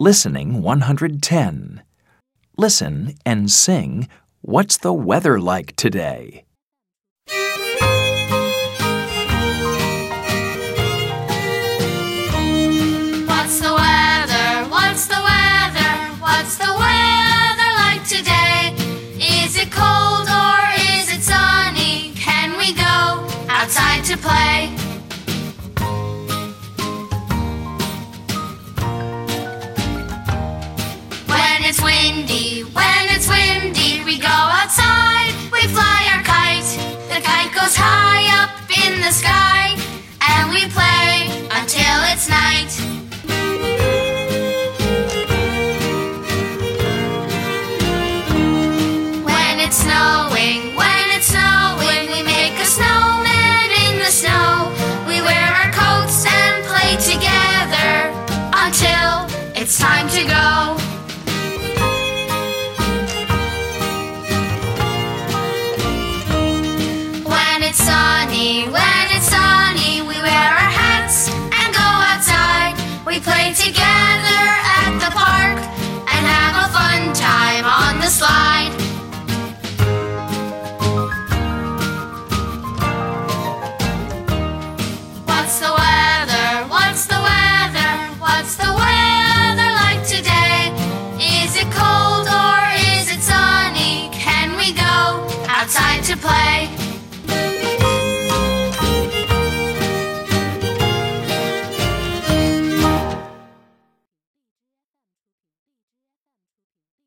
Listening 110. Listen and sing What's the weather like today? What's the weather? What's the weather? What's the weather like today? Is it cold or is it sunny? Can we go outside to play? It's windy, sunny, when it's sunny, we wear our hats and go outside. We play together at the park and have a fun time on the slide. What's the weather? What's the weather? What's the weather like today? Is it cold or is it sunny? Can we go outside to play?